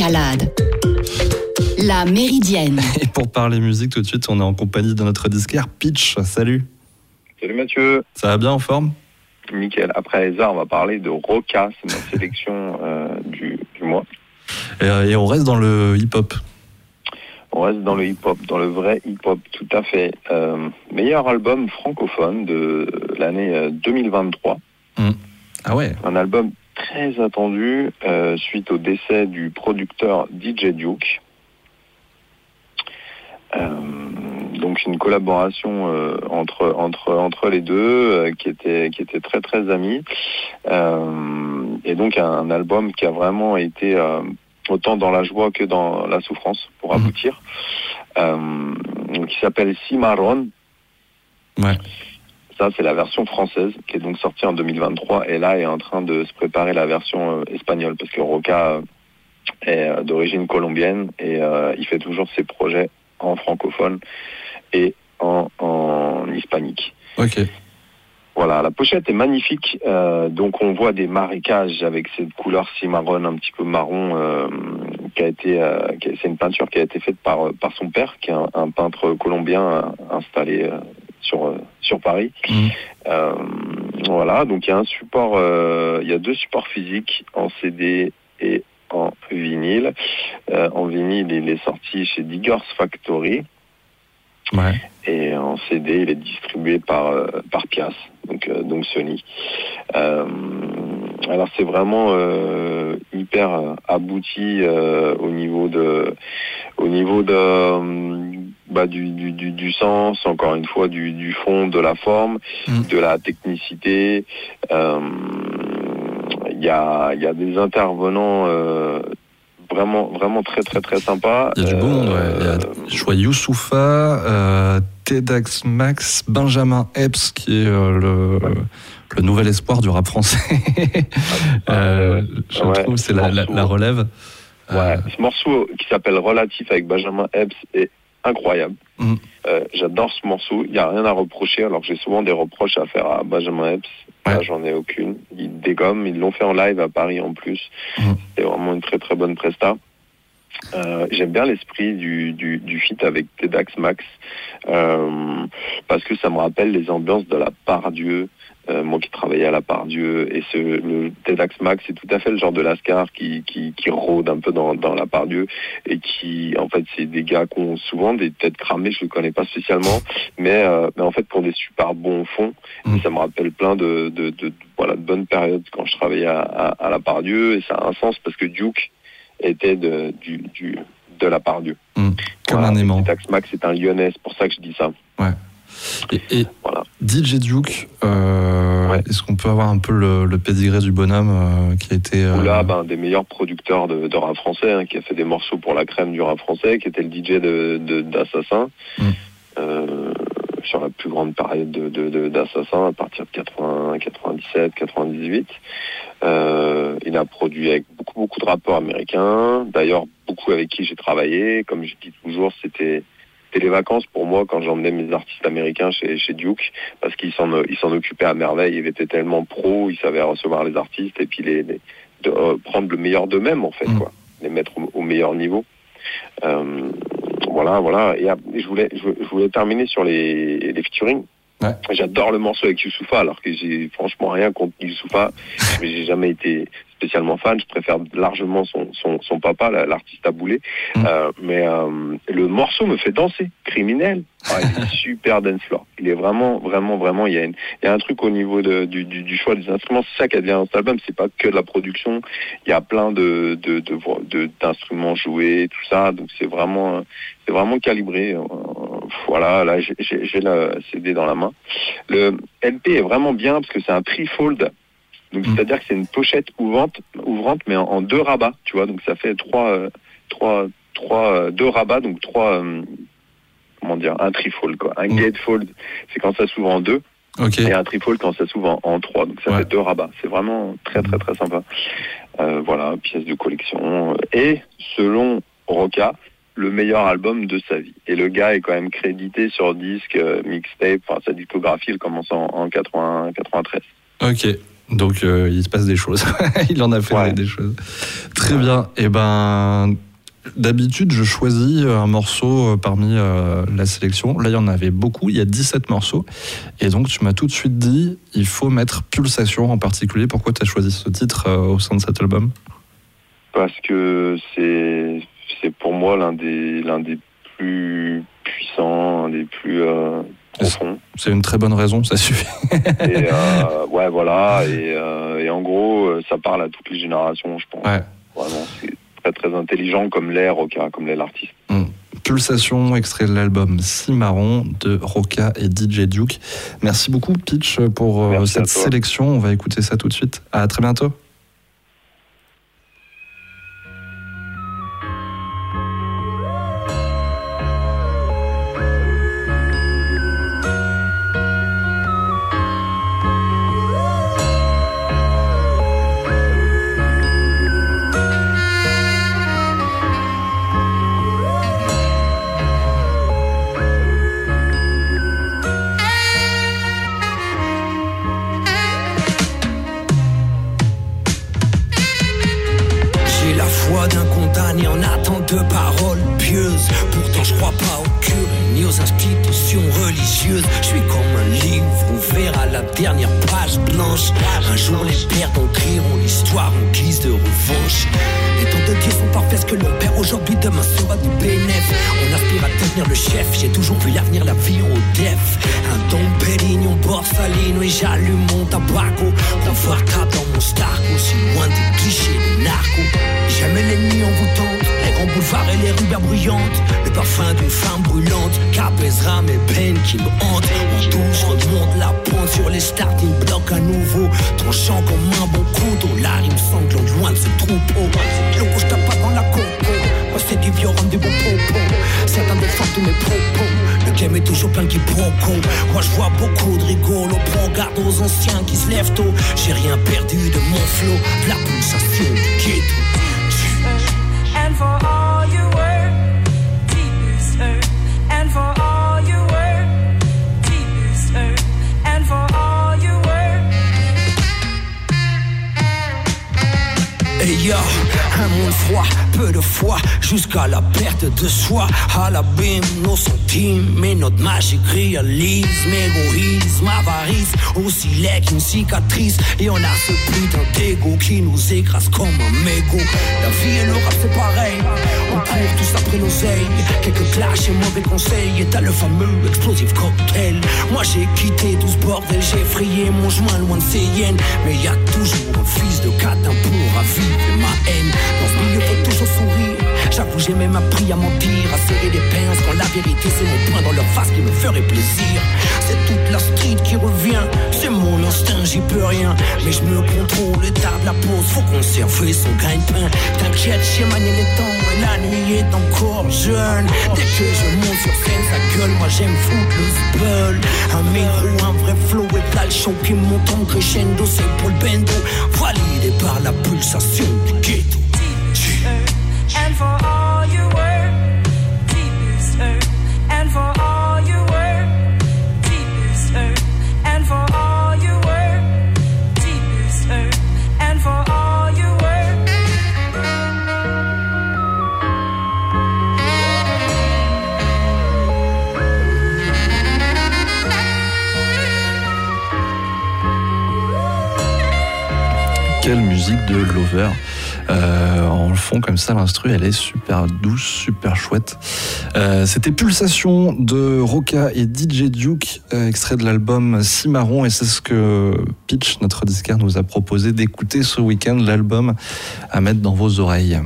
Escalade. La Méridienne. Et pour parler musique tout de suite, on est en compagnie de notre disquaire Pitch. Salut. Salut Mathieu. Ça va bien en forme? Nickel. Après Eza, on va parler de Roca. C'est ma sélection euh, du, du mois. et, euh, et on reste dans le hip-hop. On reste dans le hip-hop, dans le vrai hip-hop, tout à fait. Euh, meilleur album francophone de l'année euh, 2023. Ah ouais Un album très attendu euh, suite au décès du producteur DJ Duke. Euh, donc une collaboration euh, entre entre entre les deux qui était qui était très très amis Euh, et donc un, album qui a vraiment été autant dans la joie que dans la souffrance pour Mhm. aboutir qui s'appelle Cimarron Ouais. Ça, c'est la version française qui est donc sortie en 2023 et là est en train de se préparer la version euh, espagnole parce que Roca euh, est euh, d'origine colombienne et euh, il fait toujours ses projets en francophone et en, en hispanique. Ok. Voilà, la pochette est magnifique. euh, donc on voit des marécages avec cette couleur cimarron un petit peu marron euh, qui a été, euh, c'est une peinture qui a été faite par par son père, qui est un, un peintre colombien installé sur euh, sur Paris. Mhm. Euh, voilà, donc il y a un support, euh, il y a deux supports physiques en CD et en vinyle. Euh, en vinyle, il est sorti chez Diggers Factory. Ouais. Et en CD, il est distribué par par Pias, donc donc Sony. Alors c'est vraiment hyper abouti au niveau de au niveau de bah, du, du, du, du sens, encore une fois du, du fond, de la forme, Mm. de la technicité. Euh, Il y a y a des intervenants euh, vraiment vraiment très très très sympas. Il y a du beau monde, ouais. Il y a, Euh, je vois Youssoufa, euh, Tedax Max, Benjamin Epps, qui est euh, le, le nouvel espoir du rap français. Euh, je Ouais, trouve c'est la, la- morceau. la relève. Ouais, Euh, ce morceau qui s'appelle Relatif avec Benjamin Epps est incroyable. Mm. Euh, J'adore ce morceau. Il n'y a rien à reprocher, alors que j'ai souvent des reproches à faire à Benjamin Epps. Là, j'en ai aucune. Ils dégomment. Ils l'ont fait en live à Paris en plus. Mm. C'est vraiment une très très bonne presta. Euh, J'aime bien l'esprit du, du, du feat avec Tedax Max euh, parce que ça me rappelle les ambiances de la part Dieu. Euh, moi qui travaillais à la part Dieu et ce, le Tedax Max c'est tout à fait le genre de Lascar qui, qui, qui rôde un peu dans, dans la part Dieu et qui en fait c'est des gars qui ont souvent des têtes cramées je le connais pas spécialement mais, euh, mais en fait pour des super bons fonds Mm. et ça me rappelle plein de, de, de, de- voilà de bonnes périodes quand je travaillais à, à, à la part Dieu et ça a un sens parce que Duke était de, du, du, de la part Dieu comme Voilà, un aimant. Tedax Max c'est un lyonnais c'est pour ça que je dis ça Et, et Voilà. DJ Duke, euh, Ouais. est-ce qu'on peut avoir un peu le, le pédigré du bonhomme euh, qui a été. euh, Oula, ben, des meilleurs producteurs de, de rap français, hein, qui a fait des morceaux pour la crème du rap français, qui était le DJ de, de- d'Assassin, Mm. euh, sur la plus grande période de, de, de- d'Assassin, à partir de 80, 97, 98. Euh, il a produit avec beaucoup, beaucoup de rappeurs américains, d'ailleurs beaucoup avec qui j'ai travaillé, comme je dis toujours, c'était c'était les vacances pour moi quand j'emmenais mes artistes américains chez, chez Duke, parce qu'il s'en, occupait à merveille, il était tellement pro, il savait recevoir les artistes et puis les, les- de, euh, prendre le meilleur d'eux-mêmes en fait, Mm. quoi, les mettre au, au meilleur niveau. Euh, voilà, voilà. Et, je voulais, je, je voulais terminer sur les, les featuring. Ouais. J'adore le morceau avec Youssoufa, alors que j'ai franchement rien contre Youssoufa, mais j'ai jamais été spécialement fan. Je préfère largement son, son, son papa, la- l'artiste à boulet. Mm. Euh, mais euh, le morceau me fait danser, criminel. Ah, il est super dance floor. Il est vraiment, vraiment, vraiment. Il y a, une- il y a un truc au niveau de, du, du, du choix des instruments. C'est ça qui dans cet album. C'est pas que de la production. Il y a plein de de, de, voix- de- d'instruments joués, tout ça. Donc c'est vraiment, c'est vraiment calibré. Euh, Voilà. Là, j'ai- j'ai j'ai le CD dans la main. Le LP est vraiment bien parce que c'est un trifold. Donc Mm. c'est-à-dire que c'est une pochette ouvrante, ouvrante mais en, en deux rabats, tu vois. Donc ça fait trois, euh, trois, trois, euh, deux rabats, donc trois, euh, comment dire, un trifold quoi. Un Mm. gatefold, c'est quand ça s'ouvre en deux, et un trifold quand ça s'ouvre en, en trois. Donc ça Ouais. fait deux rabats. C'est vraiment très très très sympa. Euh, voilà, pièce de collection. Et selon Roca, le meilleur album de sa vie. Et le gars est quand même crédité sur disque, mixtape, enfin sa discographie, elle commence en, en 80, 93. Ok. Donc euh, il se passe des choses. il en a fait Ouais. des choses. Très bien. Et ben. D'habitude, je choisis un morceau euh, parmi euh, la sélection. Là, il y en avait beaucoup. Il y a 17 morceaux. Et donc, tu m'as tout de suite dit, il faut mettre Pulsation en particulier. Pourquoi tu as choisi ce titre euh, au sein de cet album? Parce que c'est c'est pour moi l'un des l'un des plus puissants, un des plus C'est une très bonne raison, ça suffit? et euh, ouais, voilà. Et, euh, et en gros, euh, ça parle à toutes les générations, je pense. Ouais. Vraiment, c'est très très intelligent comme l'air, Roca, comme l'est l'artiste. Pulsation, extrait de l'album Cimarron de Roca et DJ Duke. Merci beaucoup, Pitch, pour Merci cette sélection. On va écouter ça tout de suite. À très bientôt. Ouvert à la dernière page blanche. Un jour, les perdants crieront l'histoire en guise de revanche. Les temps de Dieu sont parfaits, ce que l'on perd aujourd'hui, demain sera du bénéf. On aspire à devenir le chef, j'ai toujours vu l'avenir, la vie au def. Un Dom Pérignon, Borsalino et j'allume mon tabaco. Confortable dans mon Stark, aussi loin des clichés des narcos. Jamais l'ennemi envoûtante, les grands boulevards et les rues bruyantes. Parfum d'une femme brûlante, qu'apaisera mes peines qui me hantent. En douce remonte la pente sur les starting blocks à nouveau. Tranchant comme un bon couteau, la rime sanglante loin de ce troupeau. Le rouge tape pas dans la coco. Moi c'est du violent, du bon propos. Certains défendent tous mes propos. Le game est toujours plein de quiproquos. Moi je vois beaucoup de rigolos. Prends garde aux anciens qui se lèvent tôt. J'ai rien perdu de mon flow. De la pulsation du ghetto. Peu de foi, jusqu'à la perte de soi. À l'abîme, nos centimes, et notre magique réalisme, égoïsme, avarice, aussi laid qu'une cicatrice. Et on a ce putain d'ego qui nous écrase comme un mégot. La vie et le rap, c'est pareil. On court tous après l'oseille. Quelques clashs et mauvais conseils. Et t'as le fameux explosif cocktail. Moi j'ai quitté tout ce bordel, j'ai frayé mon chemin loin de ces hyènes. Mais y a toujours un fils de catin pour raviver ma haine. Milieu, faut toujours sourire. J'avoue, j'ai même appris à mentir, à serrer les pinces quand la vérité c'est mon point dans leur face qui me ferait plaisir. C'est toute la street qui revient, c'est mon instinct, j'y peux rien. Mais je me contrôle, l'état de la pause, faut conserver son grain de pain. T'inquiète, j'ai manié les temps, et la nuit est encore jeune. Dès que je monte sur scène, ça gueule, moi j'aime foutre le spell. Un micro, un vrai flow et t'as le show qui monte en crescendo, c'est pour le bendo. Validé par la pulsation de Lover. Euh, en fond comme ça, l'instru, elle est super douce, super chouette. Euh, C'était Pulsation de Roca et DJ Duke, euh, extrait de l'album Cimarron, et c'est ce que Pitch, notre disquaire, nous a proposé d'écouter ce week-end, l'album à mettre dans vos oreilles.